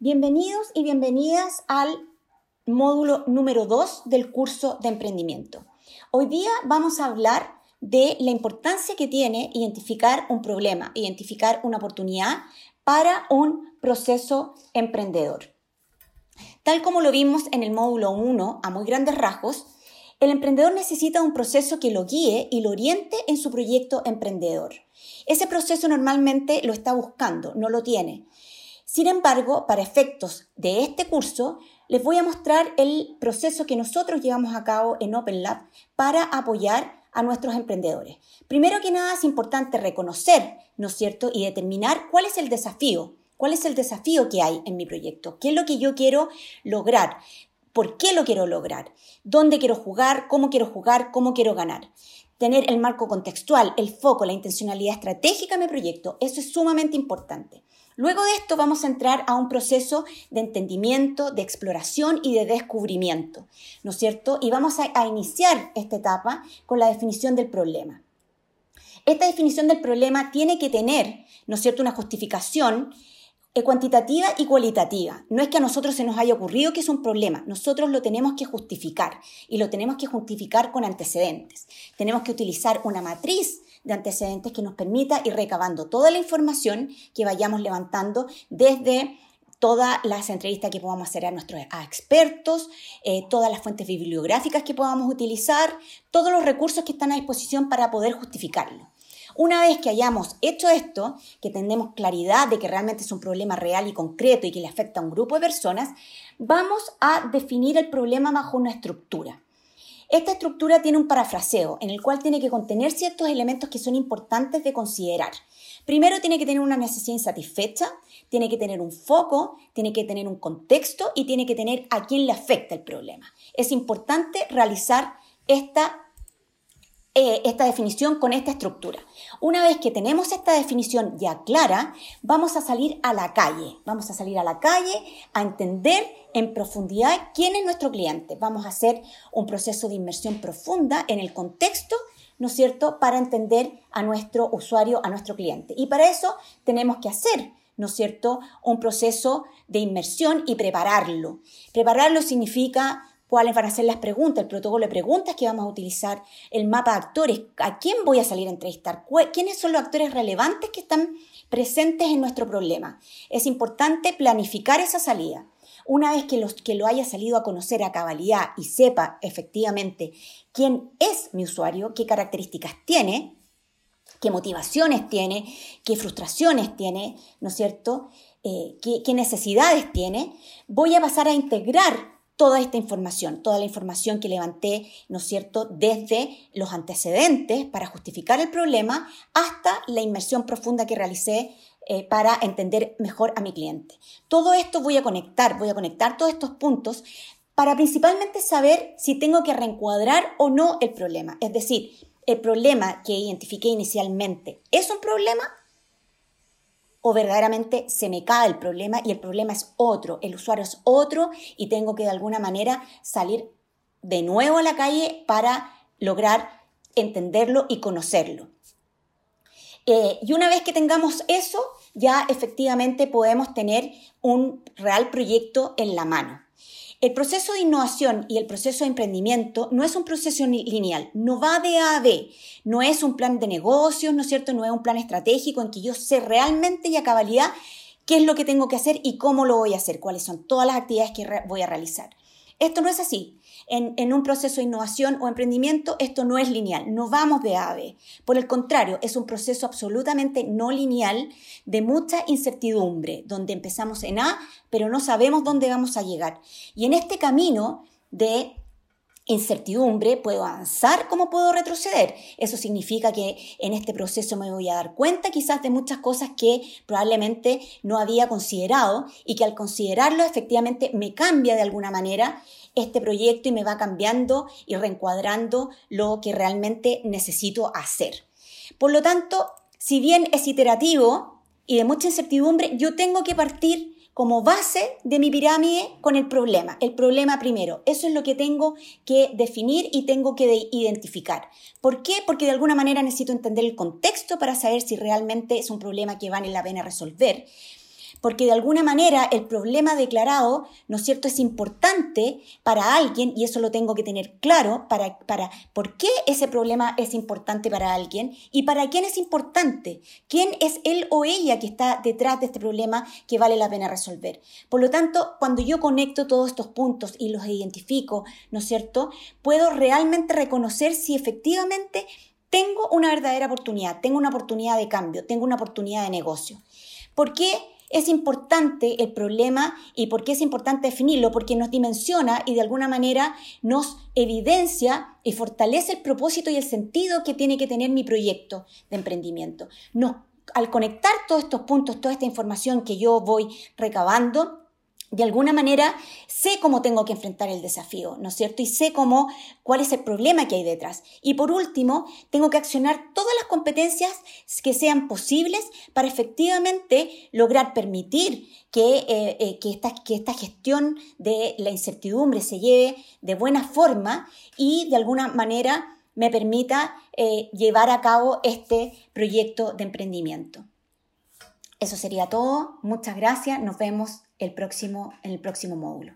Bienvenidos y bienvenidas al módulo número 2 del curso de emprendimiento. Hoy día vamos a hablar de la importancia que tiene identificar un problema, identificar una oportunidad para un proceso emprendedor. Tal como lo vimos en el módulo 1 a muy grandes rasgos, el emprendedor necesita un proceso que lo guíe y lo oriente en su proyecto emprendedor. Ese proceso normalmente lo está buscando, no lo tiene. Sin embargo, para efectos de este curso, les voy a mostrar el proceso que nosotros llevamos a cabo en OpenLab para apoyar a nuestros emprendedores. Primero que nada es importante reconocer, ¿no es cierto?, y determinar cuál es el desafío, cuál es el desafío que hay en mi proyecto, qué es lo que yo quiero lograr, por qué lo quiero lograr, dónde quiero jugar, cómo quiero jugar, cómo quiero ganar. Tener el marco contextual, el foco, la intencionalidad estratégica en mi proyecto, eso es sumamente importante. Luego de esto vamos a entrar a un proceso de entendimiento, de exploración y de descubrimiento, ¿no es cierto? Y vamos a, a iniciar esta etapa con la definición del problema. Esta definición del problema tiene que tener, ¿no es cierto?, una justificación cuantitativa y cualitativa. No es que a nosotros se nos haya ocurrido que es un problema, nosotros lo tenemos que justificar y lo tenemos que justificar con antecedentes. Tenemos que utilizar una matriz de antecedentes que nos permita ir recabando toda la información que vayamos levantando desde todas las entrevistas que podamos hacer a nuestros expertos, eh, todas las fuentes bibliográficas que podamos utilizar, todos los recursos que están a disposición para poder justificarlo. Una vez que hayamos hecho esto, que tenemos claridad de que realmente es un problema real y concreto y que le afecta a un grupo de personas, vamos a definir el problema bajo una estructura. Esta estructura tiene un parafraseo en el cual tiene que contener ciertos elementos que son importantes de considerar. Primero tiene que tener una necesidad insatisfecha, tiene que tener un foco, tiene que tener un contexto y tiene que tener a quién le afecta el problema. Es importante realizar esta eh, esta definición con esta estructura. Una vez que tenemos esta definición ya clara, vamos a salir a la calle. Vamos a salir a la calle a entender en profundidad quién es nuestro cliente. Vamos a hacer un proceso de inmersión profunda en el contexto ¿no es cierto?, para entender a nuestro usuario, a nuestro cliente. Y para eso tenemos que hacer, ¿no es cierto?, un proceso de inmersión y prepararlo. Prepararlo significa cuáles van a ser las preguntas, el protocolo de preguntas que vamos a utilizar, el mapa de actores, a quién voy a salir a entrevistar, quiénes son los actores relevantes que están presentes en nuestro problema. Es importante planificar esa salida. Una vez que, los, que lo haya salido a conocer a cabalidad y sepa efectivamente quién es mi usuario, qué características tiene, qué motivaciones tiene, qué frustraciones tiene, ¿no es cierto? Eh, qué, qué necesidades tiene, voy a pasar a integrar toda esta información, toda la información que levanté, ¿no es cierto?, desde los antecedentes para justificar el problema hasta la inmersión profunda que realicé eh, para entender mejor a mi cliente. Todo esto voy a conectar, voy a conectar todos estos puntos para principalmente saber si tengo que reencuadrar o no el problema. Es decir, el problema que identifiqué inicialmente es un problema o verdaderamente se me cae el problema y el problema es otro, el usuario es otro y tengo que de alguna manera salir de nuevo a la calle para lograr entenderlo y conocerlo. Eh, y una vez que tengamos eso, ya efectivamente podemos tener un real proyecto en la mano. El proceso de innovación y el proceso de emprendimiento no es un proceso lineal, no va de A a B, no es un plan de negocios, ¿no es cierto? No es un plan estratégico en que yo sé realmente y a cabalidad qué es lo que tengo que hacer y cómo lo voy a hacer, cuáles son todas las actividades que voy a realizar. Esto no es así en, un proceso de innovación o emprendimiento, esto no es lineal, no vamos de A a B. Por el contrario, es un proceso absolutamente no lineal de mucha incertidumbre, donde empezamos en A, pero no sabemos dónde vamos a llegar. Y en este camino de incertidumbre, puedo avanzar como puedo retroceder. Eso significa que en este proceso me voy a dar cuenta quizás de muchas cosas que probablemente no había considerado y que al considerarlo efectivamente me cambia de alguna manera este proyecto y me va cambiando y reencuadrando lo que realmente necesito hacer. Por lo tanto, si bien es iterativo y de mucha incertidumbre, yo tengo que partir como base de mi pirámide con el problema, el problema primero. Eso es lo que tengo que definir y tengo que identificar. ¿Por qué? Porque de alguna manera necesito entender el contexto para saber si realmente es un problema que vale la pena resolver. Porque de alguna manera el problema declarado, ¿no es cierto?, es importante para alguien y eso lo tengo que tener claro para, para por qué ese problema es importante para alguien y para quién es importante, quién es él o ella que está detrás de este problema que vale la pena resolver. Por lo tanto, cuando yo conecto todos estos puntos y los identifico, ¿no es cierto?, puedo realmente reconocer si efectivamente tengo una verdadera oportunidad, tengo una oportunidad de cambio, tengo una oportunidad de negocio. ¿Por qué es importante el problema y por qué es importante definirlo? Porque nos dimensiona y de alguna manera nos evidencia y fortalece el propósito y el sentido que tiene que tener mi proyecto de emprendimiento. al conectar todos estos puntos, toda esta información que yo voy recabando, de alguna manera sé cómo tengo que enfrentar el desafío, ¿no es cierto? Y sé cómo, cuál es el problema que hay detrás. Y por último, tengo que accionar todas las competencias que sean posibles para efectivamente lograr permitir que, eh, eh, que, esta, que esta gestión de la incertidumbre se lleve de buena forma y de alguna manera me permita eh, llevar a cabo este proyecto de emprendimiento. Eso sería todo. Muchas gracias. Nos vemos el próximo, en el próximo módulo.